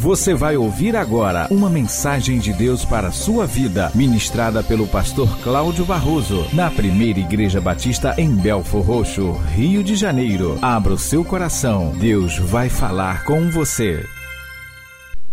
Você vai ouvir agora uma mensagem de Deus para a sua vida, ministrada pelo pastor Cláudio Barroso, na primeira Igreja Batista em Belfor Roxo, Rio de Janeiro. Abra o seu coração, Deus vai falar com você.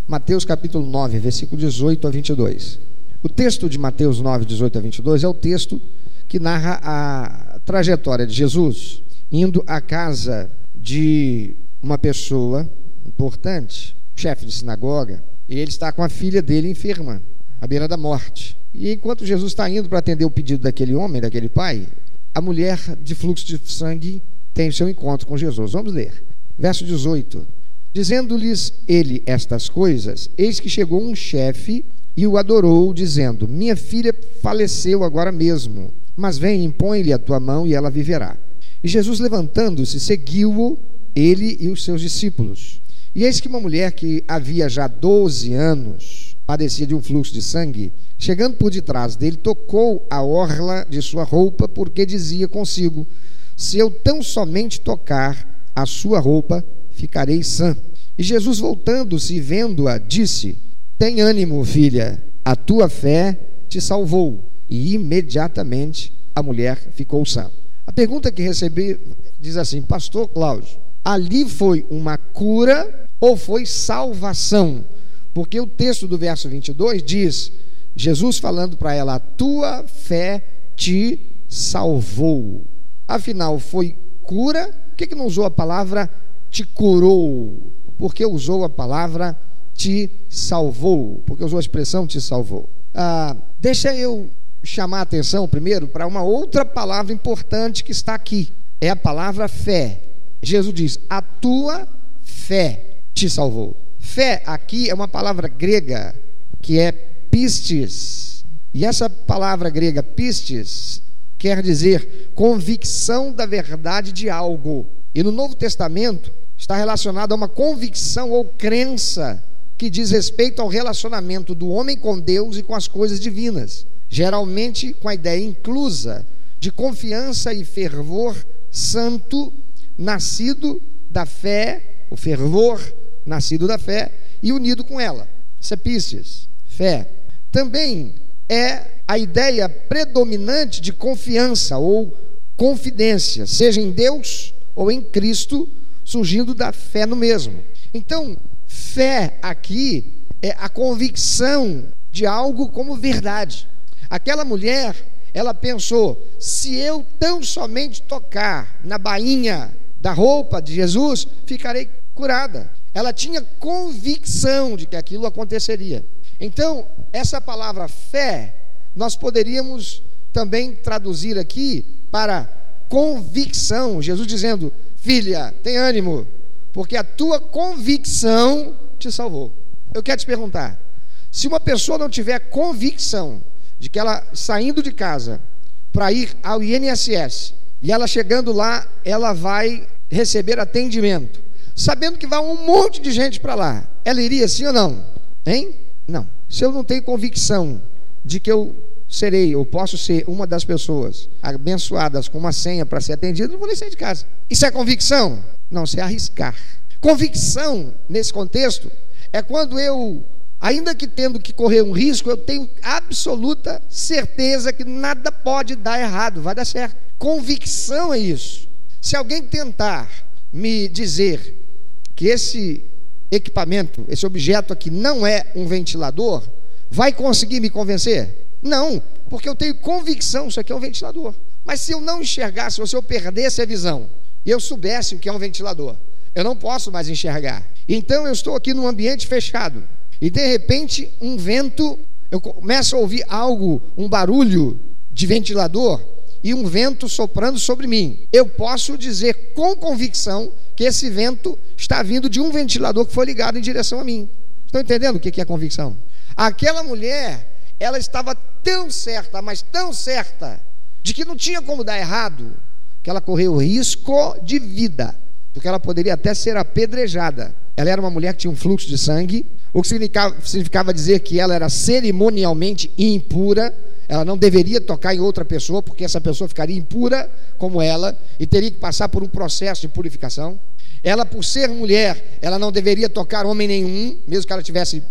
Mateus capítulo 9, versículo 18 a 22. O texto de Mateus 9, 18 a 22 é o texto que narra a trajetória de Jesus indo à casa de uma pessoa importante chefe de sinagoga, e ele está com a filha dele enferma, à beira da morte. E enquanto Jesus está indo para atender o pedido daquele homem, daquele pai, a mulher de fluxo de sangue tem o seu encontro com Jesus. Vamos ler. Verso 18. Dizendo-lhes ele estas coisas, eis que chegou um chefe e o adorou, dizendo: Minha filha faleceu agora mesmo, mas vem, impõe-lhe a tua mão e ela viverá. E Jesus, levantando-se, seguiu-o, ele e os seus discípulos. E eis que uma mulher que havia já 12 anos padecia de um fluxo de sangue, chegando por detrás dele, tocou a orla de sua roupa, porque dizia consigo: Se eu tão somente tocar a sua roupa, ficarei sã. E Jesus, voltando-se e vendo-a, disse: Tem ânimo, filha, a tua fé te salvou. E imediatamente a mulher ficou sã. A pergunta que recebi diz assim: Pastor Cláudio, ali foi uma cura ou foi salvação? Porque o texto do verso 22 diz: Jesus falando para ela, a tua fé te salvou. Afinal, foi cura? Por que, que não usou a palavra te curou? Porque usou a palavra te salvou? Porque usou a expressão te salvou. Ah, deixa eu chamar a atenção primeiro para uma outra palavra importante que está aqui. É a palavra fé. Jesus diz: a tua fé te salvou. Fé aqui é uma palavra grega que é pistes. E essa palavra grega pistes quer dizer convicção da verdade de algo. E no Novo Testamento está relacionado a uma convicção ou crença que diz respeito ao relacionamento do homem com Deus e com as coisas divinas, geralmente com a ideia inclusa de confiança e fervor santo nascido da fé, o fervor nascido da fé e unido com ela. Isso fé. Também é a ideia predominante de confiança ou confidência, seja em Deus ou em Cristo, surgindo da fé no mesmo. Então, fé aqui é a convicção de algo como verdade. Aquela mulher, ela pensou: se eu tão somente tocar na bainha da roupa de Jesus, ficarei curada ela tinha convicção de que aquilo aconteceria. Então, essa palavra fé, nós poderíamos também traduzir aqui para convicção. Jesus dizendo: Filha, tem ânimo, porque a tua convicção te salvou. Eu quero te perguntar: se uma pessoa não tiver convicção de que ela saindo de casa para ir ao INSS e ela chegando lá, ela vai receber atendimento sabendo que vai um monte de gente para lá, ela iria sim ou não? Hein? Não. Se eu não tenho convicção de que eu serei ou posso ser uma das pessoas abençoadas com uma senha para ser atendido, não vou nem sair de casa. Isso é convicção? Não, isso é arriscar. Convicção, nesse contexto, é quando eu, ainda que tendo que correr um risco, eu tenho absoluta certeza que nada pode dar errado, vai dar certo. Convicção é isso. Se alguém tentar me dizer que esse equipamento, esse objeto aqui não é um ventilador, vai conseguir me convencer? Não, porque eu tenho convicção que isso aqui é um ventilador. Mas se eu não enxergasse, ou se eu perdesse a visão, e eu soubesse o que é um ventilador, eu não posso mais enxergar. Então eu estou aqui num ambiente fechado, e de repente um vento, eu começo a ouvir algo, um barulho de ventilador, e um vento soprando sobre mim. Eu posso dizer com convicção que esse vento está vindo de um ventilador que foi ligado em direção a mim. Estão entendendo o que é convicção? Aquela mulher, ela estava tão certa, mas tão certa, de que não tinha como dar errado, que ela correu risco de vida, porque ela poderia até ser apedrejada. Ela era uma mulher que tinha um fluxo de sangue, o que significava, significava dizer que ela era cerimonialmente impura, ela não deveria tocar em outra pessoa, porque essa pessoa ficaria impura como ela e teria que passar por um processo de purificação. Ela, por ser mulher, ela não deveria tocar homem nenhum, mesmo que ela tivesse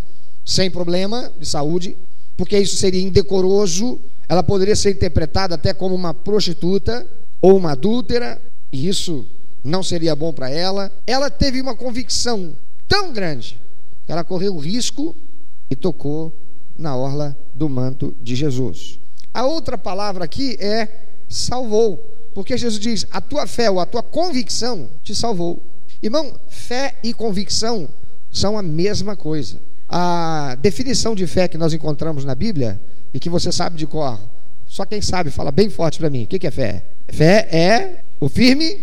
sem problema de saúde, porque isso seria indecoroso. Ela poderia ser interpretada até como uma prostituta ou uma adúltera, e isso não seria bom para ela. Ela teve uma convicção tão grande que ela correu o risco e tocou na orla do manto de Jesus. A outra palavra aqui é salvou, porque Jesus diz: a tua fé ou a tua convicção te salvou. Irmão, fé e convicção são a mesma coisa. A definição de fé que nós encontramos na Bíblia e que você sabe de cor, só quem sabe fala bem forte para mim. O que é fé? Fé é o firme.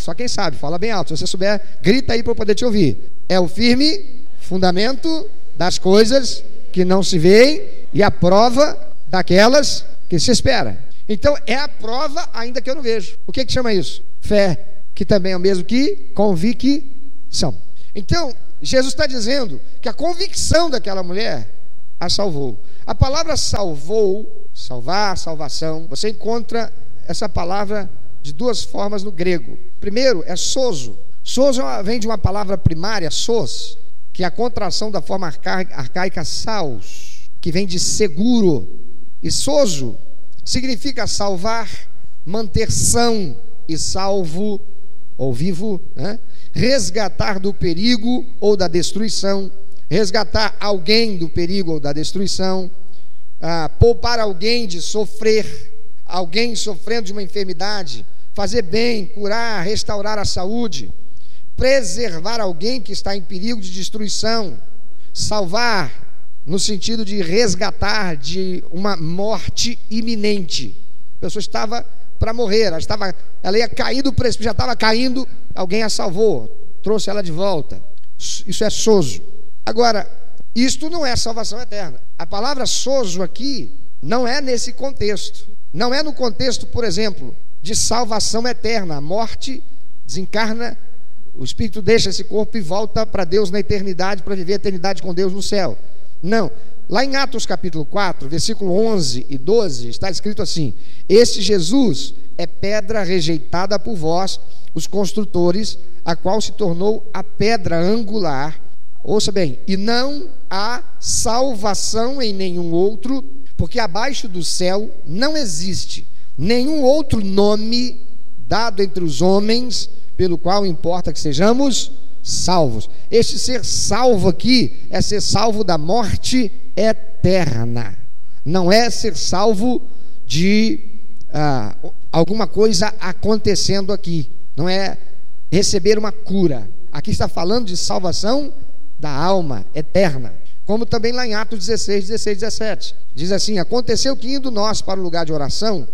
só quem sabe, fala bem alto. Se você souber, grita aí para eu poder te ouvir. É o firme fundamento das coisas que não se veem e a prova daquelas que se espera. Então é a prova ainda que eu não vejo. O que, que chama isso? Fé, que também é o mesmo que convicção. Então, Jesus está dizendo que a convicção daquela mulher a salvou. A palavra salvou, salvar, salvação, você encontra essa palavra de duas formas no grego. Primeiro é soso. Soso vem de uma palavra primária, sos, que é a contração da forma arcaica saus, que vem de seguro. E soso significa salvar, manter são e salvo ou vivo, né? resgatar do perigo ou da destruição, resgatar alguém do perigo ou da destruição, ah, poupar alguém de sofrer, alguém sofrendo de uma enfermidade, fazer bem, curar, restaurar a saúde preservar alguém que está em perigo de destruição, salvar, no sentido de resgatar de uma morte iminente. A pessoa estava para morrer, ela, estava, ela ia cair do precipício, já estava caindo, alguém a salvou, trouxe ela de volta. Isso é soso. Agora, isto não é salvação eterna. A palavra soso aqui não é nesse contexto. Não é no contexto, por exemplo, de salvação eterna. A morte desencarna o espírito deixa esse corpo e volta para Deus na eternidade, para viver a eternidade com Deus no céu. Não. Lá em Atos capítulo 4, versículo 11 e 12, está escrito assim: Este Jesus é pedra rejeitada por vós, os construtores, a qual se tornou a pedra angular. Ouça bem, e não há salvação em nenhum outro, porque abaixo do céu não existe nenhum outro nome dado entre os homens pelo qual importa que sejamos salvos. Este ser salvo aqui é ser salvo da morte eterna, não é ser salvo de ah, alguma coisa acontecendo aqui, não é receber uma cura. Aqui está falando de salvação da alma eterna. Como também lá em Atos 16, 16, 17. Diz assim: Aconteceu que indo nós para o lugar de oração,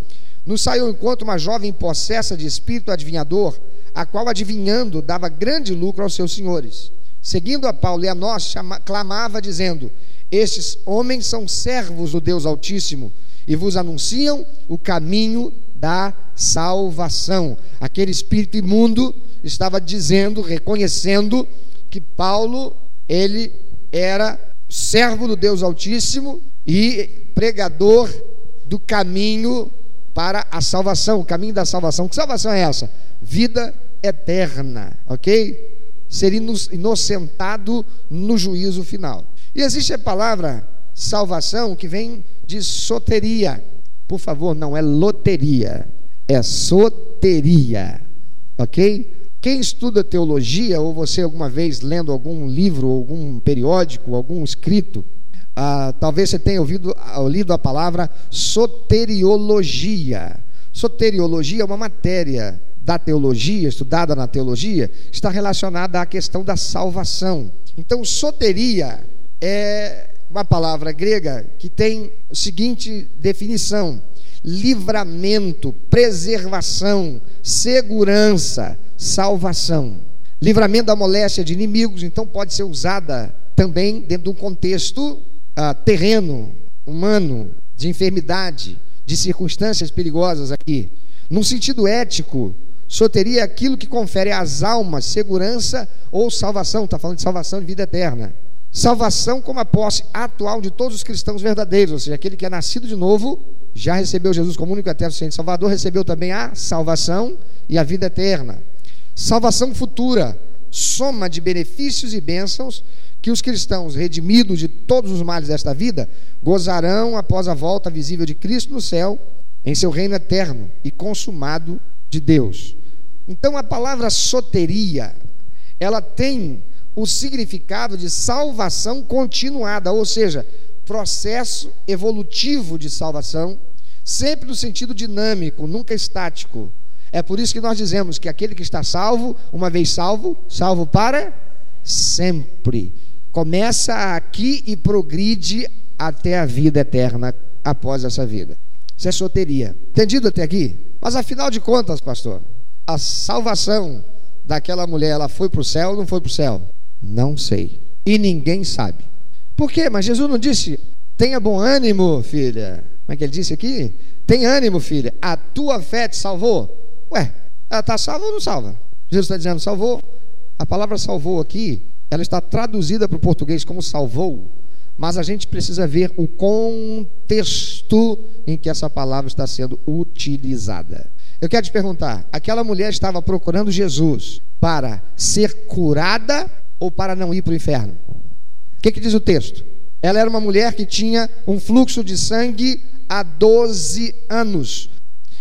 nos saiu enquanto uma jovem possessa de espírito adivinhador, a qual adivinhando dava grande lucro aos seus senhores. Seguindo a Paulo e a nós, chama, clamava, dizendo: Estes homens são servos do Deus Altíssimo e vos anunciam o caminho da salvação. Aquele espírito imundo estava dizendo, reconhecendo que Paulo, ele era servo do Deus Altíssimo e pregador do caminho para a salvação, o caminho da salvação. Que salvação é essa? Vida eterna, ok? Ser inocentado no juízo final. E existe a palavra salvação que vem de soteria. Por favor, não é loteria, é soteria, ok? Quem estuda teologia, ou você alguma vez lendo algum livro, algum periódico, algum escrito, ah, talvez você tenha ouvido, lido a palavra soteriologia. Soteriologia é uma matéria da teologia, estudada na teologia, está relacionada à questão da salvação. Então, soteria é uma palavra grega que tem a seguinte definição: livramento, preservação, segurança, salvação. Livramento da moléstia de inimigos, então pode ser usada também dentro de um contexto uh, terreno, humano, de enfermidade, de circunstâncias perigosas aqui. Num sentido ético, soteria aquilo que confere às almas segurança ou salvação. Está falando de salvação de vida eterna. Salvação como a posse atual de todos os cristãos verdadeiros, ou seja, aquele que é nascido de novo já recebeu Jesus como único eterno Senhor Salvador, recebeu também a salvação e a vida eterna. Salvação futura, soma de benefícios e bênçãos que os cristãos, redimidos de todos os males desta vida, gozarão após a volta visível de Cristo no céu, em seu reino eterno e consumado de Deus. Então a palavra soteria, ela tem o significado de salvação continuada, ou seja, processo evolutivo de salvação, sempre no sentido dinâmico, nunca estático. É por isso que nós dizemos que aquele que está salvo, uma vez salvo, salvo para sempre. Começa aqui e progride até a vida eterna após essa vida. Isso é soteria. Entendido até aqui? Mas afinal de contas, pastor, a salvação daquela mulher, ela foi para o céu ou não foi para o céu? Não sei. E ninguém sabe. Por quê? Mas Jesus não disse: tenha bom ânimo, filha. Como é que ele disse aqui? Tem ânimo, filha. A tua fé te salvou. Ué, ela está salva ou não salva? Jesus está dizendo salvou. A palavra salvou aqui, ela está traduzida para o português como salvou, mas a gente precisa ver o contexto em que essa palavra está sendo utilizada. Eu quero te perguntar: aquela mulher estava procurando Jesus para ser curada ou para não ir para o inferno? O que, que diz o texto? Ela era uma mulher que tinha um fluxo de sangue há 12 anos.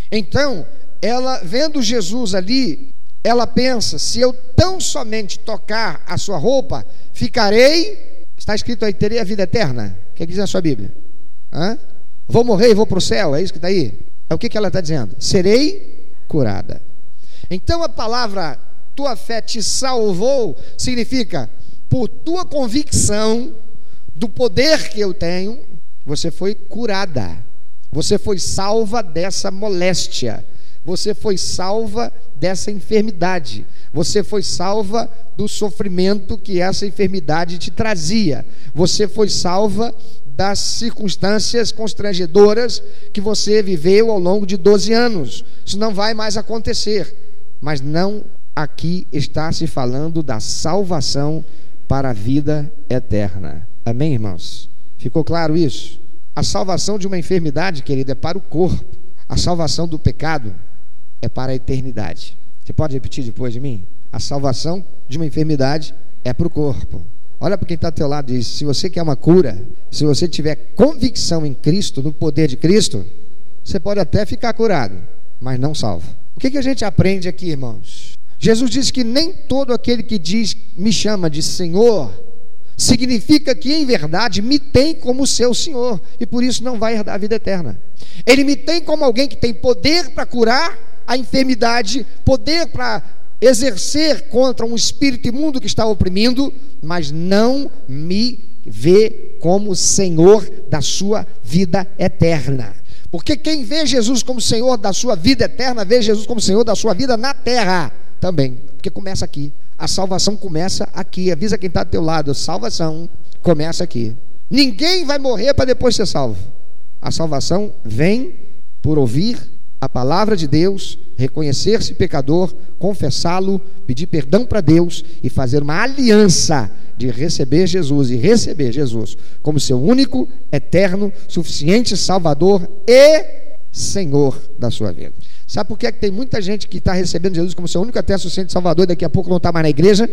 Então, ela vendo Jesus ali, ela pensa: se eu tão somente tocar a sua roupa, ficarei, está escrito aí, terei a vida eterna. O que, que diz na sua Bíblia? Hã? Vou morrer e vou para o céu, é isso que está aí? É o que, que ela está dizendo? Serei curada. Então a palavra tua fé te salvou significa por tua convicção do poder que eu tenho, você foi curada. Você foi salva dessa moléstia. Você foi salva dessa enfermidade. Você foi salva do sofrimento que essa enfermidade te trazia. Você foi salva das circunstâncias constrangedoras que você viveu ao longo de 12 anos. Isso não vai mais acontecer. Mas não aqui está se falando da salvação para a vida eterna. Amém, irmãos? Ficou claro isso? A salvação de uma enfermidade, querido, é para o corpo. A salvação do pecado é para a eternidade. Você pode repetir depois de mim? A salvação de uma enfermidade é para o corpo. Olha para quem está ao teu lado e diz: se você quer uma cura, se você tiver convicção em Cristo, no poder de Cristo, você pode até ficar curado, mas não salvo. O que, que a gente aprende aqui, irmãos? Jesus disse que nem todo aquele que diz, me chama de Senhor, significa que em verdade me tem como seu Senhor e por isso não vai herdar a vida eterna. Ele me tem como alguém que tem poder para curar a enfermidade, poder para exercer contra um espírito imundo que está oprimindo, mas não me vê como Senhor da sua vida eterna. Porque quem vê Jesus como Senhor da sua vida eterna, vê Jesus como Senhor da sua vida na terra também, porque começa aqui. A salvação começa aqui. Avisa quem está do teu lado. Salvação começa aqui. Ninguém vai morrer para depois ser salvo. A salvação vem por ouvir a palavra de Deus, reconhecer-se pecador, confessá-lo, pedir perdão para Deus e fazer uma aliança de receber Jesus e receber Jesus como seu único, eterno, suficiente Salvador e Senhor da sua vida. Sabe por que, é que tem muita gente que está recebendo Jesus como seu único até suficiente Salvador e daqui a pouco não está mais na igreja?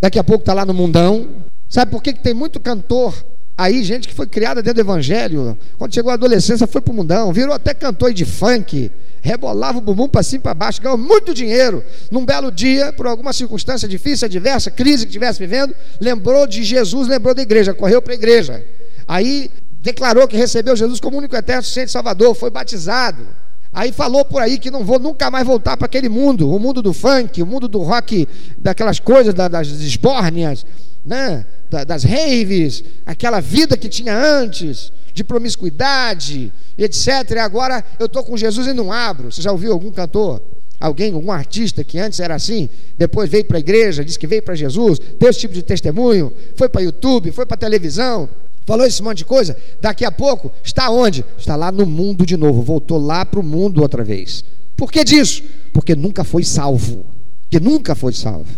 Daqui a pouco está lá no mundão? Sabe por que, que tem muito cantor aí, gente que foi criada dentro do evangelho, quando chegou a adolescência foi para o mundão, virou até cantor de funk, rebolava o bumbum para cima e para baixo, ganhou muito dinheiro. Num belo dia, por alguma circunstância difícil, adversa, crise que estivesse vivendo, lembrou de Jesus, lembrou da igreja, correu para a igreja. Aí declarou que recebeu Jesus como único eterno suficiente Salvador, foi batizado. Aí falou por aí que não vou nunca mais voltar para aquele mundo, o mundo do funk, o mundo do rock, daquelas coisas, das esbórnias, né? das raves, aquela vida que tinha antes, de promiscuidade, etc. E agora eu estou com Jesus e não abro. Você já ouviu algum cantor? Alguém, algum artista que antes era assim, depois veio para a igreja, disse que veio para Jesus, deu esse tipo de testemunho, foi para YouTube, foi para televisão, Falou esse monte de coisa, daqui a pouco está onde? Está lá no mundo de novo, voltou lá para o mundo outra vez. Por que disso? Porque nunca foi salvo. Que nunca foi salvo.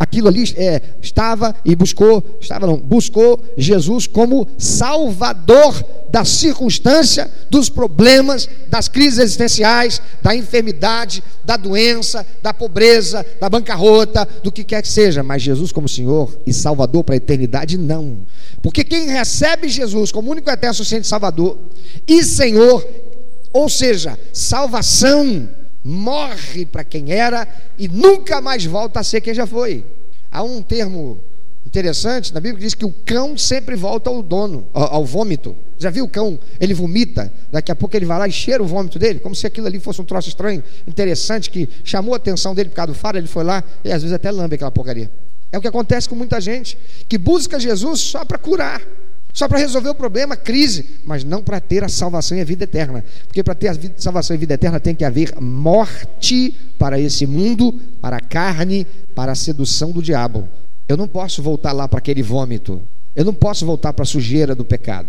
Aquilo ali é, estava e buscou, estava não, buscou Jesus como salvador da circunstância, dos problemas, das crises existenciais, da enfermidade, da doença, da pobreza, da bancarrota, do que quer que seja. Mas Jesus como Senhor e Salvador para a eternidade, não. Porque quem recebe Jesus como único eterno suficiente Salvador e Senhor, ou seja, salvação, morre para quem era e nunca mais volta a ser quem já foi. Há um termo interessante na Bíblia que diz que o cão sempre volta ao dono, ao, vômito. Já viu o cão? Ele vomita, daqui a pouco ele vai lá e cheira o vômito dele, como se aquilo ali fosse um troço estranho, interessante, que chamou a atenção dele por causa do faro, ele foi lá e às vezes até lambe aquela porcaria. É o que acontece com muita gente que busca Jesus só para curar. Só para resolver o problema, crise, mas não para ter a salvação e a vida eterna. Porque para ter a vida, salvação e a vida eterna tem que haver morte para esse mundo, para a carne, para a sedução do diabo. Eu não posso voltar lá para aquele vômito. Eu não posso voltar para a sujeira do pecado.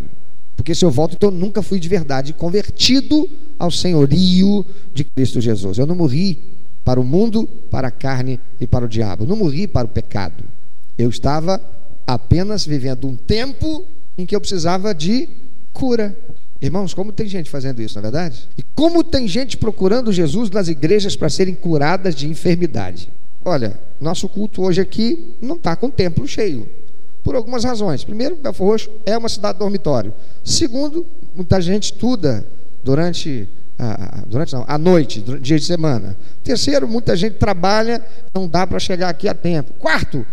Porque se eu volto, então eu nunca fui de verdade convertido ao senhorio de Cristo Jesus. Eu não morri para o mundo, para a carne e para o diabo. Eu não morri para o pecado. Eu estava apenas vivendo um tempo em que eu precisava de cura. Irmãos, como tem gente fazendo isso, na é verdade? E como tem gente procurando Jesus nas igrejas para serem curadas de enfermidade? Olha, nosso culto hoje aqui não está com o templo cheio, por algumas razões. Primeiro, Belfor Roxo é uma cidade dormitório. Segundo, muita gente estuda durante a, durante não, noite, durante dia de semana. Terceiro, muita gente trabalha, não dá para chegar aqui a tempo. Quarto,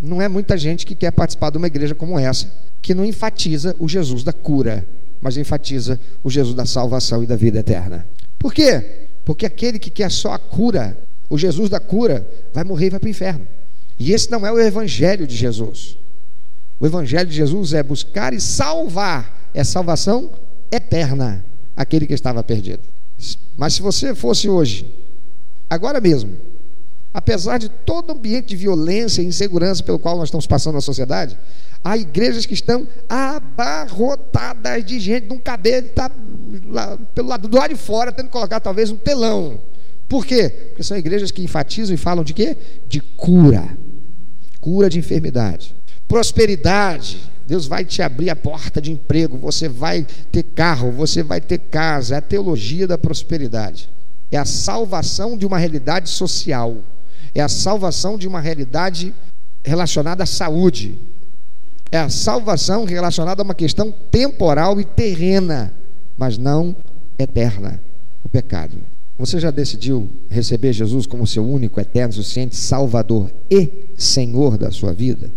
não é muita gente que quer participar de uma igreja como essa que não enfatiza o Jesus da cura, mas enfatiza o Jesus da salvação e da vida eterna. Por quê? Porque aquele que quer só a cura, o Jesus da cura, vai morrer e vai para o inferno. E esse não é o evangelho de Jesus. O evangelho de Jesus é buscar e salvar, é salvação eterna, aquele que estava perdido. Mas se você fosse hoje, agora mesmo, apesar de todo o ambiente de violência e insegurança pelo qual nós estamos passando na sociedade, Há igrejas que estão abarrotadas de gente, não caber, está pelo lado do lado de fora, tendo que colocar talvez um telão. Por quê? Porque são igrejas que enfatizam e falam de quê? De cura. Cura de enfermidade. Prosperidade. Deus vai te abrir a porta de emprego, você vai ter carro, você vai ter casa. É a teologia da prosperidade. É a salvação de uma realidade social. É a salvação de uma realidade relacionada à saúde. É a salvação relacionada a uma questão temporal e terrena, mas não eterna o pecado. Você já decidiu receber Jesus como seu único, eterno, suficiente Salvador e Senhor da sua vida?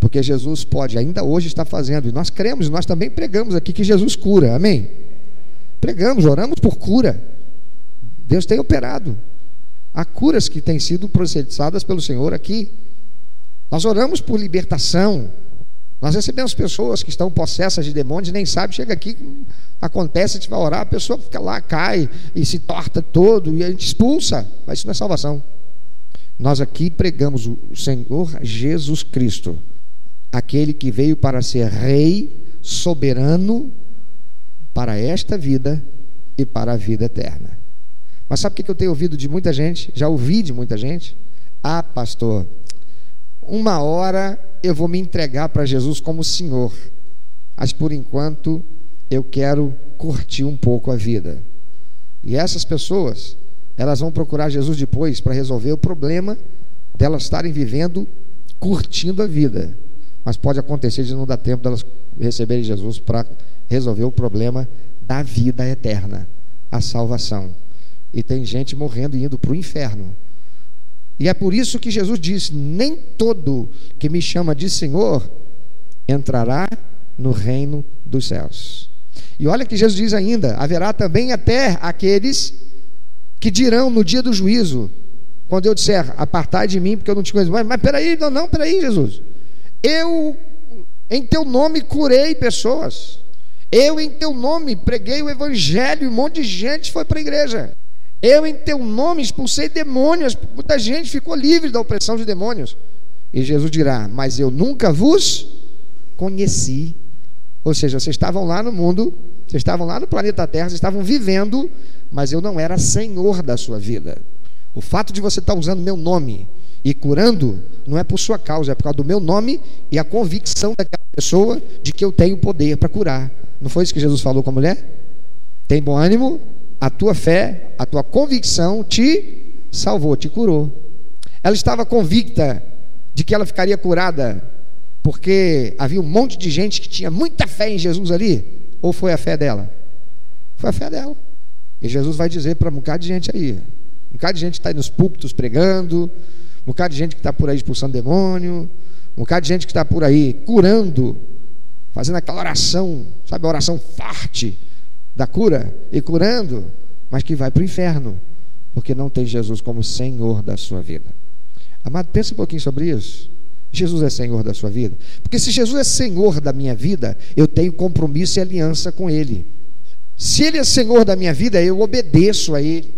Porque Jesus pode ainda hoje estar fazendo, e nós cremos, nós também pregamos aqui que Jesus cura, amém? Pregamos, oramos por cura. Deus tem operado. Há curas que têm sido processadas pelo Senhor aqui. Nós oramos por libertação, nós recebemos pessoas que estão possessas de demônios nem sabem, chega aqui, acontece, a gente vai orar, a pessoa fica lá, cai e se torta todo e a gente expulsa, mas isso não é salvação. Nós aqui pregamos o Senhor Jesus Cristo, aquele que veio para ser rei soberano para esta vida e para a vida eterna. Mas sabe o que eu tenho ouvido de muita gente? Já ouvi de muita gente? Ah, pastor, uma hora eu vou me entregar para Jesus como Senhor, mas por enquanto eu quero curtir um pouco a vida. E essas pessoas, elas vão procurar Jesus depois para resolver o problema delas estarem vivendo, curtindo a vida. Mas pode acontecer de não dar tempo delas receberem Jesus para resolver o problema da vida eterna, a salvação. E tem gente morrendo e indo para o inferno e é por isso que Jesus disse: Nem todo que me chama de Senhor entrará no reino dos céus. E olha que Jesus diz ainda: haverá também até aqueles que dirão no dia do juízo, quando eu disser, apartai de mim, porque eu não te conheço. Mas, mas peraí, não, não, peraí, Jesus. Eu, em teu nome, curei pessoas. Eu, em teu nome, preguei o evangelho, e um monte de gente foi para a igreja. Eu, em teu nome, expulsei demônios. Muita gente ficou livre da opressão de demônios. E Jesus dirá: Mas eu nunca vos conheci. Ou seja, vocês estavam lá no mundo, vocês estavam lá no planeta Terra, vocês estavam vivendo, mas eu não era senhor da sua vida. O fato de você estar usando meu nome e curando, não é por sua causa, é por causa do meu nome e a convicção daquela pessoa de que eu tenho poder para curar. Não foi isso que Jesus falou com a mulher? Tem bom ânimo, a tua fé, a tua convicção te salvou, te curou. Ela estava convicta de que ela ficaria curada porque havia um monte de gente que tinha muita fé em Jesus ali? Ou foi a fé dela? Foi a fé dela. E Jesus vai dizer para um bocado de gente aí. Um bocado de gente está aí nos púlpitos pregando, um bocado de gente que está por aí expulsando demônio, um bocado de gente que está por aí curando, fazendo aquela oração, sabe, a oração forte da cura e curando, mas que vai para o inferno, porque não tem Jesus como Senhor da sua vida. Amado, pensa um pouquinho sobre isso. Jesus é Senhor da sua vida? Porque se Jesus é Senhor da minha vida, eu tenho compromisso e aliança com Ele. Se Ele é Senhor da minha vida, eu obedeço a Ele.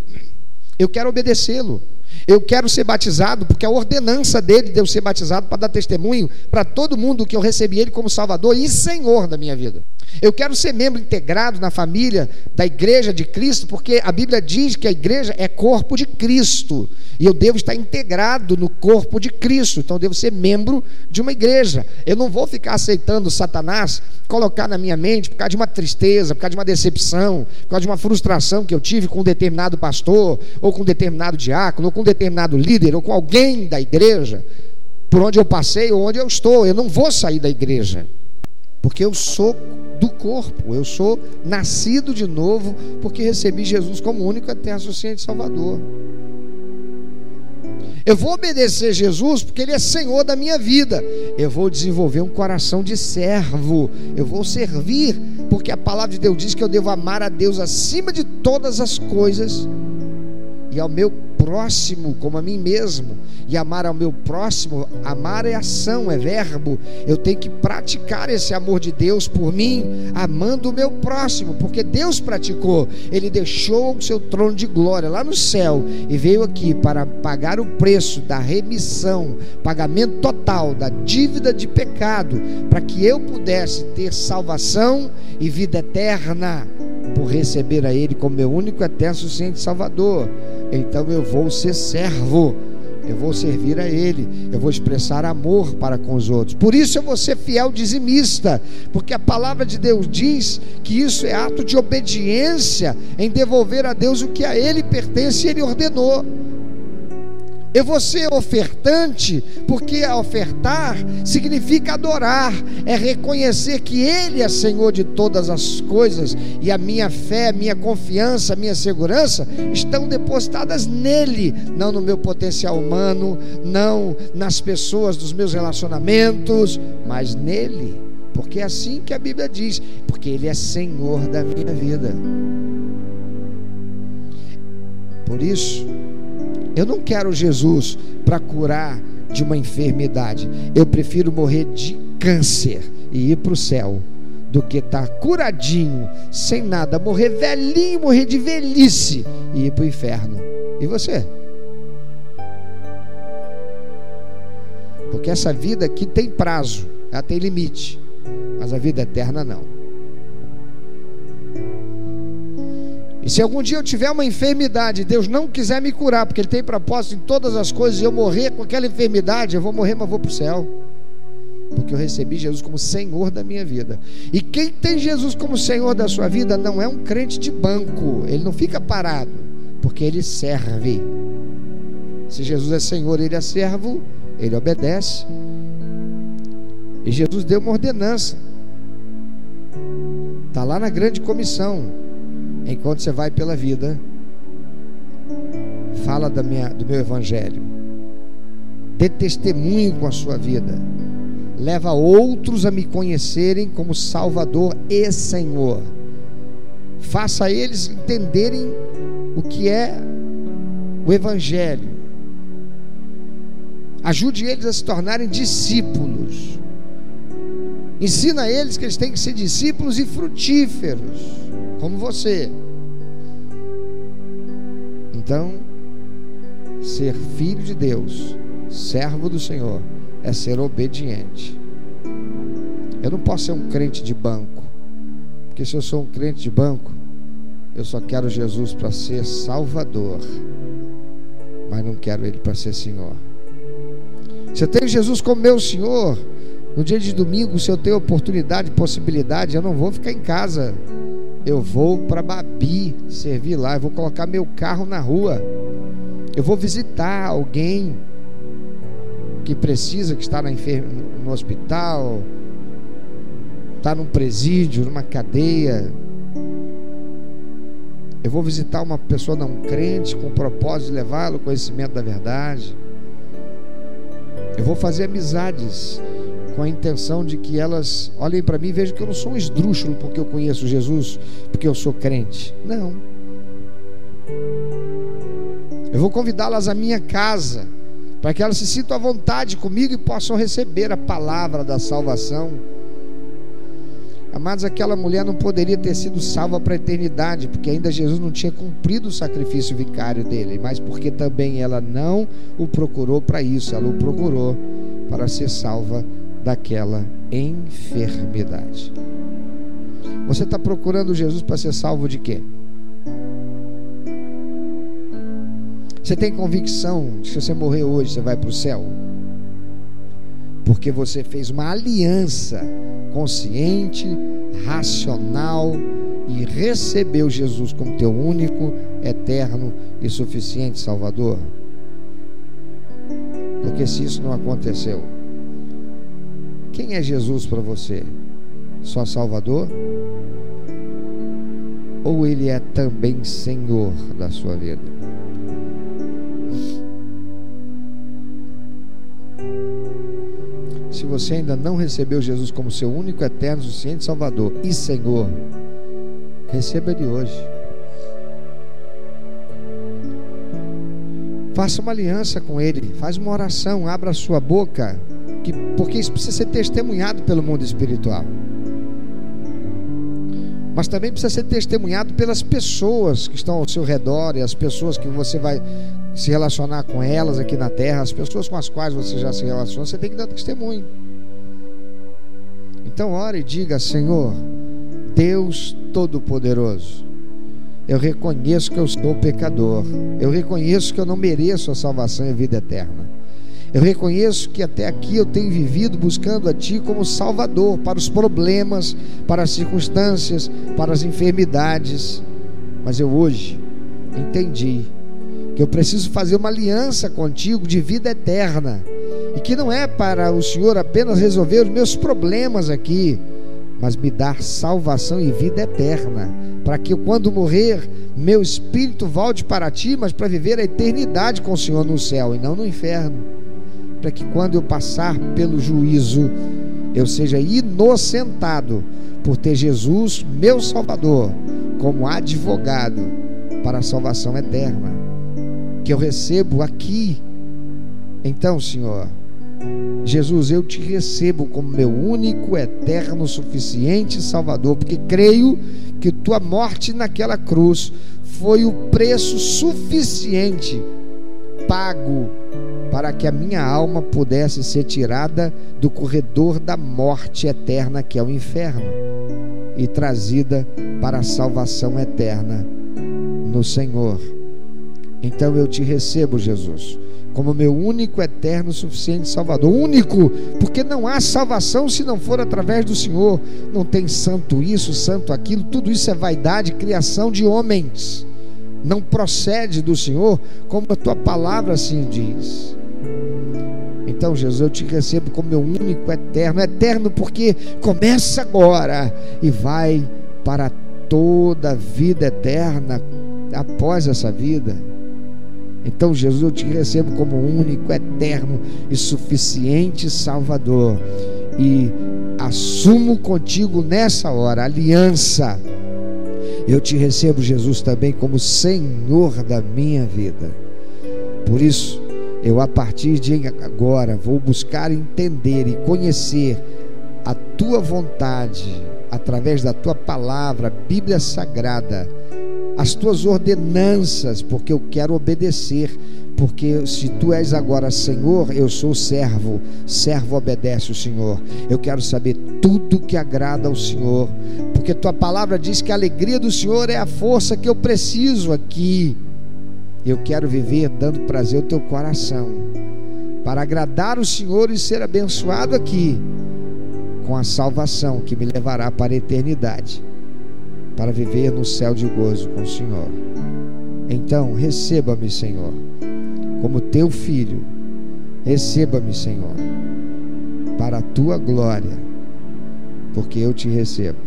Eu quero obedecê-lo. Eu quero ser batizado, porque a ordenança dele de eu ser batizado para dar testemunho para todo mundo que eu recebi ele como Salvador e Senhor da minha vida. Eu quero ser membro integrado na família da igreja de Cristo, porque a Bíblia diz que a igreja é corpo de Cristo. E eu devo estar integrado no corpo de Cristo. Então eu devo ser membro de uma igreja. Eu não vou ficar aceitando Satanás colocar na minha mente por causa de uma tristeza, por causa de uma decepção, por causa de uma frustração que eu tive com um determinado pastor, ou com um determinado diácono, ou com determinado líder, ou com alguém da igreja, por onde eu passei ou onde eu estou. Eu não vou sair da igreja. Porque eu sou do corpo, eu sou nascido de novo, porque recebi Jesus como único eterno suficiente Salvador. Eu vou obedecer Jesus porque Ele é Senhor da minha vida. Eu vou desenvolver um coração de servo. Eu vou servir, porque a palavra de Deus diz que eu devo amar a Deus acima de todas as coisas e ao meu próximo como a mim mesmo. E amar ao meu próximo, amar é ação, é verbo. Eu tenho que praticar esse amor de Deus por mim, amando o meu próximo, porque Deus praticou. Ele deixou o seu trono de glória lá no céu e veio aqui para pagar o preço da remissão, pagamento total da dívida de pecado, para que eu pudesse ter salvação e vida eterna por receber a Ele como meu único eterno suficiente Salvador. Então eu vou ser servo, eu vou servir a Ele, eu vou expressar amor para com os outros. Por isso eu vou ser fiel dizimista, porque a palavra de Deus diz que isso é ato de obediência em devolver a Deus o que a Ele pertence e Ele ordenou. Eu vou ser ofertante, porque ofertar significa adorar, é reconhecer que Ele é Senhor de todas as coisas e a minha fé, a minha confiança, a minha segurança estão depositadas nele, não no meu potencial humano, não nas pessoas dos meus relacionamentos, mas nele, porque é assim que a Bíblia diz, porque Ele é Senhor da minha vida. Por isso, eu não quero Jesus para curar de uma enfermidade. Eu prefiro morrer de câncer e ir para o céu do que estar tá curadinho, sem nada, morrer velhinho, morrer de velhice e ir para o inferno. E você? Porque essa vida aqui tem prazo, ela tem limite, mas a vida eterna não. E se algum dia eu tiver uma enfermidade, Deus não quiser me curar, porque Ele tem propósito em todas as coisas, e eu morrer com aquela enfermidade, eu vou morrer, mas vou para o céu. Porque eu recebi Jesus como Senhor da minha vida. E quem tem Jesus como Senhor da sua vida não é um crente de banco, ele não fica parado, porque ele serve. Se Jesus é Senhor, ele é servo, ele obedece. E Jesus deu uma ordenança. Está lá na grande comissão enquanto você vai pela vida, fala da minha, do meu evangelho, dê testemunho com a sua vida, leva outros a me conhecerem como Salvador e Senhor, faça eles entenderem o que é o evangelho, ajude eles a se tornarem discípulos. Ensina eles que eles têm que ser discípulos e frutíferos como você. Então, ser filho de Deus, servo do Senhor, é ser obediente. Eu não posso ser um crente de banco, porque se eu sou um crente de banco, eu só quero Jesus para ser Salvador, mas não quero Ele para ser Senhor. Se eu tenho Jesus como meu Senhor, no dia de domingo, se eu tenho oportunidade, possibilidade, eu não vou ficar em casa. Eu vou para Babi servir lá, eu vou colocar meu carro na rua. Eu vou visitar alguém que precisa, que está no hospital, está num presídio, numa cadeia. Eu vou visitar uma pessoa não crente com o propósito de levá-lo ao conhecimento da verdade. Eu vou fazer amizades com a intenção de que elas olhem para mim e vejam que eu não sou um esdrúxulo porque eu conheço Jesus, porque eu sou crente. Não. Eu vou convidá-las à minha casa, para que elas se sintam à vontade comigo e possam receber a palavra da salvação. Amados, aquela mulher não poderia ter sido salva para a eternidade, porque ainda Jesus não tinha cumprido o sacrifício vicário dele, mas porque também ela não o procurou para isso, ela o procurou para ser salva daquela enfermidade. Você está procurando Jesus para ser salvo de quê? Você tem convicção de que se você morrer hoje você vai para o céu? Porque você fez uma aliança consciente, racional e recebeu Jesus como teu único, eterno e suficiente Salvador? Porque se isso não aconteceu, quem é Jesus para você? Só Salvador? Ou Ele é também Senhor da sua vida? Se você ainda não recebeu Jesus como seu único, eterno, suficiente Salvador e Senhor, receba de hoje. Faça uma aliança com Ele, faz uma oração, abra sua boca que, porque isso precisa ser testemunhado pelo mundo espiritual. Mas também precisa ser testemunhado pelas pessoas que estão ao seu redor e as pessoas que você vai se relacionar com elas aqui na terra, as pessoas com as quais você já se relaciona, você tem que dar testemunho. Então, ore e diga: Senhor, Deus Todo-Poderoso, eu reconheço que eu sou pecador, eu reconheço que eu não mereço a salvação e a vida eterna. Eu reconheço que até aqui eu tenho vivido buscando a Ti como Salvador para os problemas, para as circunstâncias, para as enfermidades. Mas eu hoje entendi que eu preciso fazer uma aliança contigo de vida eterna. E que não é para o Senhor apenas resolver os meus problemas aqui, mas me dar salvação e vida eterna, para que quando morrer, meu espírito volte para ti, mas para viver a eternidade com o Senhor no céu e não no inferno para que quando eu passar pelo juízo, eu seja inocentado por ter Jesus, meu Salvador, como advogado para a salvação eterna, que eu recebo aqui. Então, Senhor, Jesus, eu te recebo como meu único, eterno, suficiente Salvador, porque creio que tua morte naquela cruz foi o preço suficiente pago para que a minha alma pudesse ser tirada do corredor da morte eterna que é o inferno e trazida para a salvação eterna no Senhor. Então eu te recebo, Jesus, como meu único, eterno, suficiente Salvador. Único, porque não há salvação se não for através do Senhor. Não tem santo isso, santo aquilo, tudo isso é vaidade, criação de homens não procede do Senhor, como a tua palavra assim diz. Então, Jesus, eu te recebo como meu único eterno, eterno porque começa agora e vai para toda a vida eterna após essa vida. Então, Jesus, eu te recebo como único, eterno e suficiente Salvador e assumo contigo nessa hora aliança eu te recebo, Jesus, também como Senhor da minha vida. Por isso, eu a partir de agora vou buscar entender e conhecer a tua vontade através da tua palavra, Bíblia Sagrada, as tuas ordenanças, porque eu quero obedecer porque se tu és agora Senhor, eu sou servo, servo obedece o Senhor. Eu quero saber tudo que agrada ao Senhor, porque tua palavra diz que a alegria do Senhor é a força que eu preciso aqui. Eu quero viver dando prazer ao teu coração. para agradar o Senhor e ser abençoado aqui com a salvação que me levará para a eternidade, para viver no céu de gozo com o Senhor. Então, receba-me, Senhor, como teu filho. Receba-me, Senhor, para a tua glória, porque eu te recebo.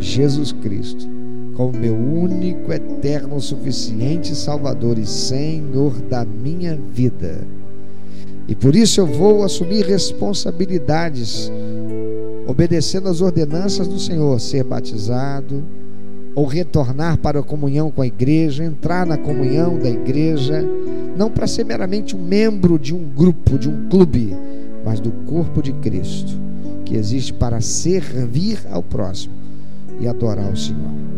Jesus Cristo, como meu único, eterno, suficiente Salvador e Senhor da minha vida. E por isso eu vou assumir responsabilidades, obedecendo às ordenanças do Senhor, ser batizado, ou retornar para a comunhão com a igreja, entrar na comunhão da igreja, não para ser meramente um membro de um grupo, de um clube, mas do corpo de Cristo, que existe para servir ao próximo e adorar o Senhor.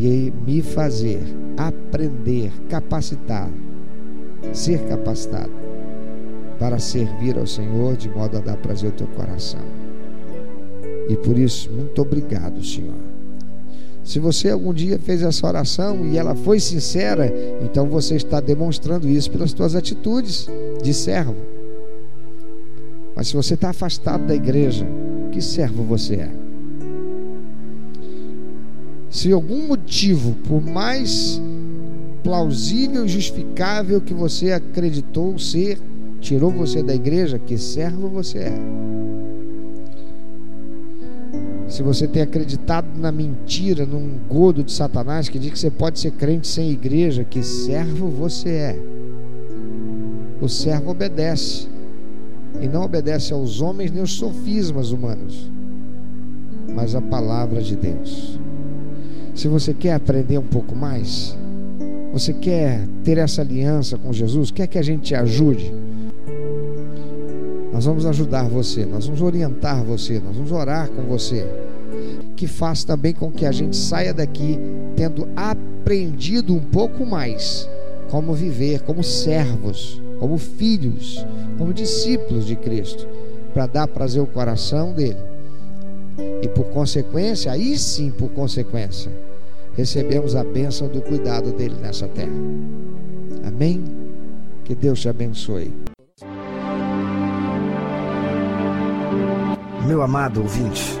E me fazer aprender, capacitar, ser capacitado para servir ao Senhor de modo a dar prazer ao teu coração. E por isso, muito obrigado, Senhor se você algum dia fez essa oração e ela foi sincera, então você está demonstrando isso pelas suas atitudes de servo. Mas se você está afastado da igreja, que servo você é? Se algum motivo, por mais plausível e justificável que você acreditou ser, tirou você da igreja, que servo você é? se você tem acreditado na mentira, num godo de Satanás que diz que você pode ser crente sem igreja, que servo você é. O servo obedece. E não obedece aos homens nem aos sofismas humanos, mas à palavra de Deus. Se você quer aprender um pouco mais, você quer ter essa aliança com Jesus, quer que a gente te ajude? Nós vamos ajudar você, nós vamos orientar você, nós vamos orar com você. Que faz também com que a gente saia daqui tendo aprendido um pouco mais como viver como servos, como filhos, como discípulos de Cristo, para dar prazer ao coração dele. E por consequência, aí sim, por consequência, recebemos a bênção do cuidado dele nessa terra. Amém? Que Deus te abençoe. Meu amado ouvinte,